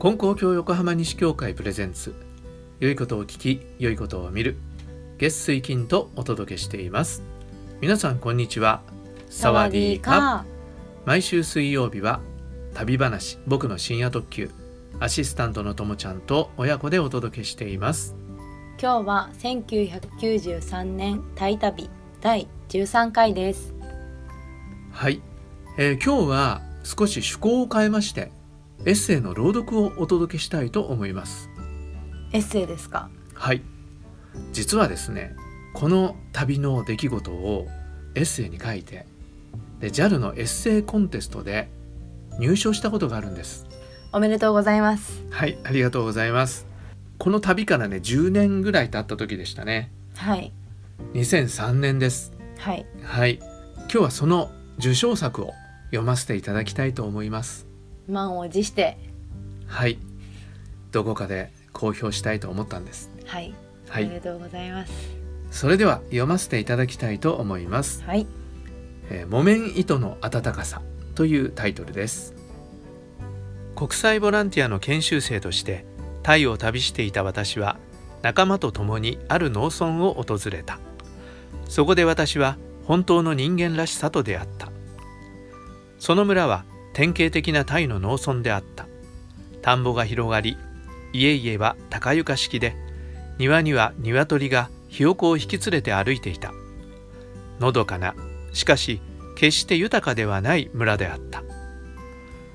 金光教横浜西教会プレゼンツ。良いことを聞き良いことを見る。月水金とお届けしています。皆さんこんにちは。サワディーカ毎週水曜日は旅話僕の深夜特急。アシスタントのともちゃんと親子でお届けしています。今日は1993年タイ旅第13回です。はい、えー今日は少し趣向を変えましてエッセイの朗読をお届けしたいと思います。エッセイですか？はい。実はですねこの旅の出来事をエッセイに書いてで JAL のエッセイコンテストで入賞したことがあるんです。おめでとうございます。はいありがとうございます。この旅からね10年ぐらい経った時でしたね。はい。2003年です。はい。はい。今日はその受賞作を読ませていただきたいと思います満を持して。はい。どこかで公表したいと思ったんです。はい、はい。おめでとうございます。それでは読ませていただきたいと思います。はい。えー木綿糸の暖かさというタイトルです。国際ボランティアの研修生としてタイを旅していた私は仲間と共にある農村を訪れた。そこで私は本当の人間らしさと出会った。その村は典型的なタイの農村であった。田んぼが広がり家々は高床式で庭には鶏がひよこを引き連れて歩いていた。のどかなしかし決して豊かではない村であった。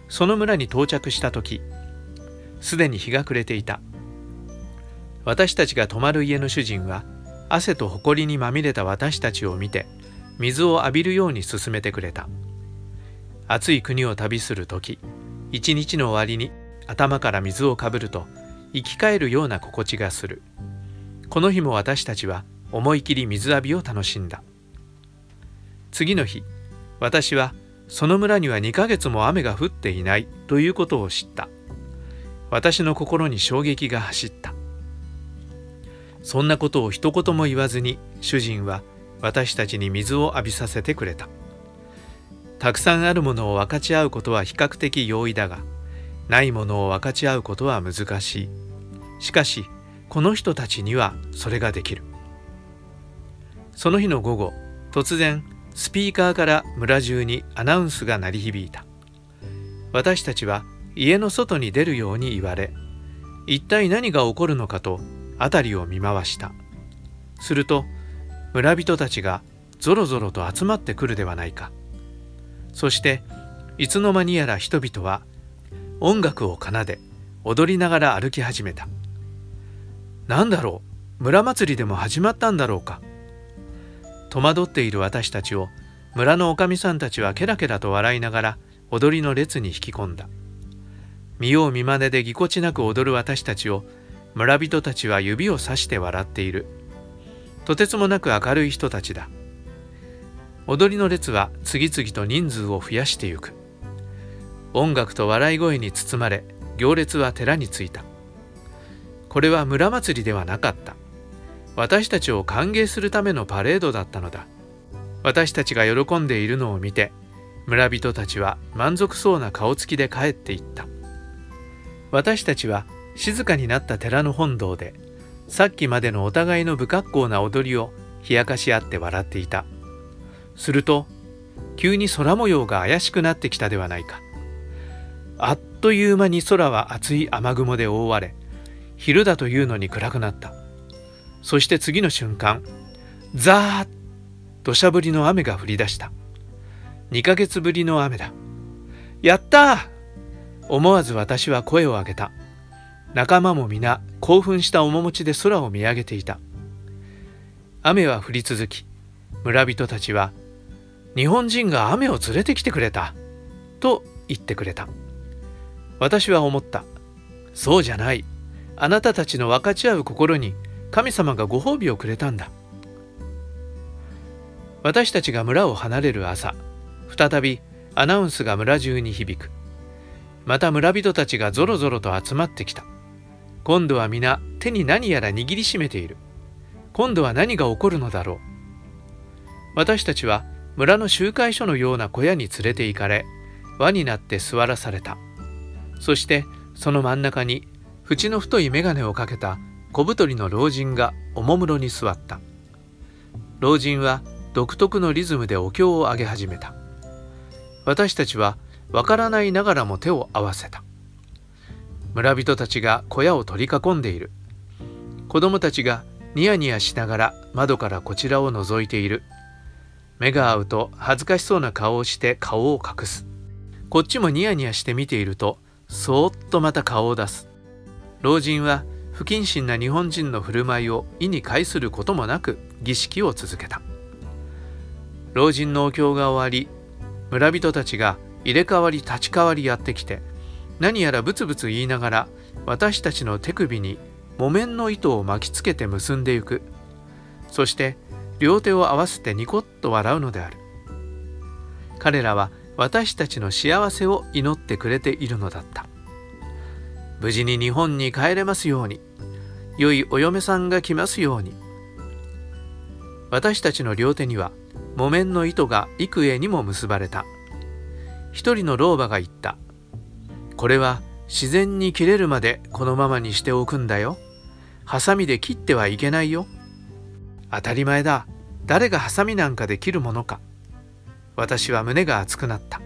その村に到着した時すでに日が暮れていた。私たちが泊まる家の主人は汗と埃にまみれた私たちを見て水を浴びるように勧めてくれた。暑い国を旅する時一日の終わりに頭から水をかぶると生き返るような心地がする。この日も私たちは思い切り水浴びを楽しんだ。次の日私はその村には2ヶ月も雨が降っていないということを知った。私の心に衝撃が走った。そんなことを一言も言わずに主人は私たちに水を浴びさせてくれた。たくさんあるものを分かち合うことは比較的容易だがないものを分かち合うことは難しい。しかしこの人たちにはそれができる。その日の午後突然スピーカーから村中にアナウンスが鳴り響いた。私たちは家の外に出るように言われ一体何が起こるのかと辺りを見回した。すると村人たちがぞろぞろと集まってくるではないか。そしていつの間にやら人々は音楽を奏で踊りながら歩き始めた。何だろう村祭りでも始まったんだろうか。戸惑っている私たちを村のおかみさんたちはケラケラと笑いながら踊りの列に引き込んだ。見よう見まねでぎこちなく踊る私たちを村人たちは指をさして笑っている。とてつもなく明るい人たちだ。踊りの列は次々と人数を増やしてゆく。音楽と笑い声に包まれ行列は寺に着いた。これは村祭りではなかった。私たちを歓迎するためのパレードだったのだ。私たちが喜んでいるのを見て村人たちは満足そうな顔つきで帰っていった。私たちは静かになった寺の本堂でさっきまでのお互いの不格好な踊りを冷やかし合って笑っていた。すると急に空模様が怪しくなってきたではないか。あっという間に空は厚い雨雲で覆われ昼だというのに暗くなった。そして次の瞬間ザーッ土砂降りの雨が降り出した。2ヶ月ぶりの雨だ。やったー！思わず私は声を上げた。仲間も皆興奮した面持ちで空を見上げていた。雨は降り続き村人たちは日本人が雨を連れてきてくれた。と言ってくれた。私は思った。そうじゃない。あなたたちの分かち合う心に神様がご褒美をくれたんだ。私たちが村を離れる朝再びアナウンスが村中に響く。また村人たちがぞろぞろと集まってきた。今度は皆手に何やら握りしめている。今度は何が起こるのだろう。私たちは村の集会所のような小屋に連れて行かれ輪になって座らされた。そしてその真ん中に縁の太い眼鏡をかけた小太りの老人がおもむろに座った。老人は独特のリズムでお経を上げ始めた。私たちはわからないながらも手を合わせた。村人たちが小屋を取り囲んでいる。子供たちがニヤニヤしながら窓からこちらを覗いている。目が合うと恥ずかしそうな顔をして顔を隠す。こっちもニヤニヤして見ているとそーっとまた顔を出す。老人は不謹慎な日本人の振る舞いを意に介することもなく儀式を続けた。老人のお経が終わり村人たちが入れ替わり立ち替わりやってきて何やらブツブツ言いながら私たちの手首に木綿の糸を巻きつけて結んでゆく。そして両手を合わせてニコッと笑うのである。彼らは私たちの幸せを祈ってくれているのだった。無事に日本に帰れますように。良いお嫁さんが来ますように。私たちの両手には木綿の糸が幾重にも結ばれた。一人の老婆が言った。これは自然に切れるまでこのままにしておくんだよ。ハサミで切ってはいけないよ。当たり前だ。誰がハサミなんかで切るものか。私は胸が熱くなった。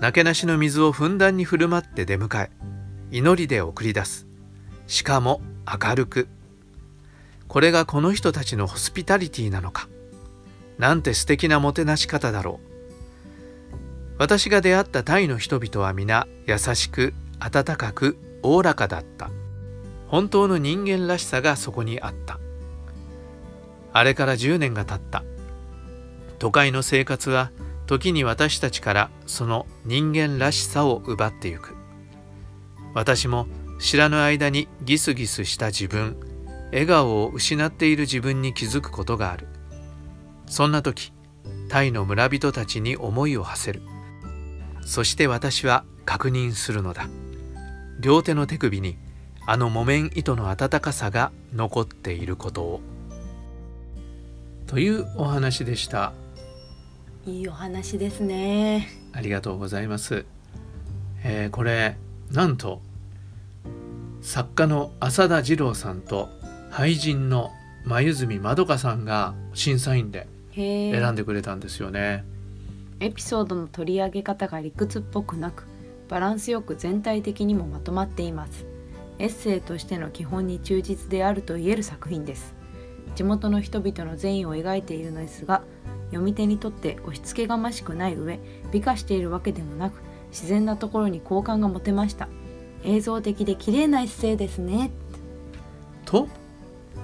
なけなしの水をふんだんに振る舞って出迎え祈りで送り出す。しかも明るく。これがこの人たちのホスピタリティなのか。なんて素敵なもてなし方だろう。私が出会ったタイの人々は皆優しく温かくおおらかだった。本当の人間らしさがそこにあった。あれから10年が経った。都会の生活は時に私たちからその人間らしさを奪ってゆく。私も知らぬ間にギスギスした自分笑顔を失っている自分に気づくことがある。そんな時タイの村人たちに思いを馳せる。そして私は確認するのだ。両手の手首にあの木綿糸の温かさが残っていることを。というお話でした。いいお話ですね。ありがとうございます、えー、これなんと作家の浅田次郎さんと俳人の眉住まどかさんが審査員で選んでくれたんですよね。エピソードの取り上げ方が理屈っぽくなくバランスよく全体的にもまとまっています。エッセイとしての基本に忠実であると言える作品です地元の人々の善意を描いているのですが読み手にとって押し付けがましくない上美化しているわけでもなく自然なところに好感が持てました。映像的で綺麗なエッセイですね。と？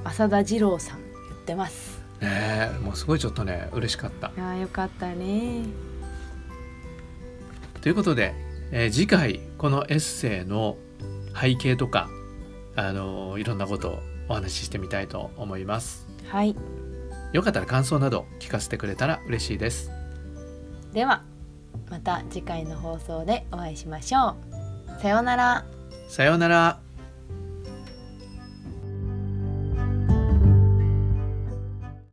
浅田二郎さん言ってます。ねえもうすごいちょっとね嬉しかった。あよかったね。ということで、えー、次回このエッセイの背景とかあのいろんなことをお話ししてみたいと思います。はい。よかったら感想など聞かせてくれたら嬉しいです。ではまた次回の放送でお会いしましょう。さようなら。さようなら。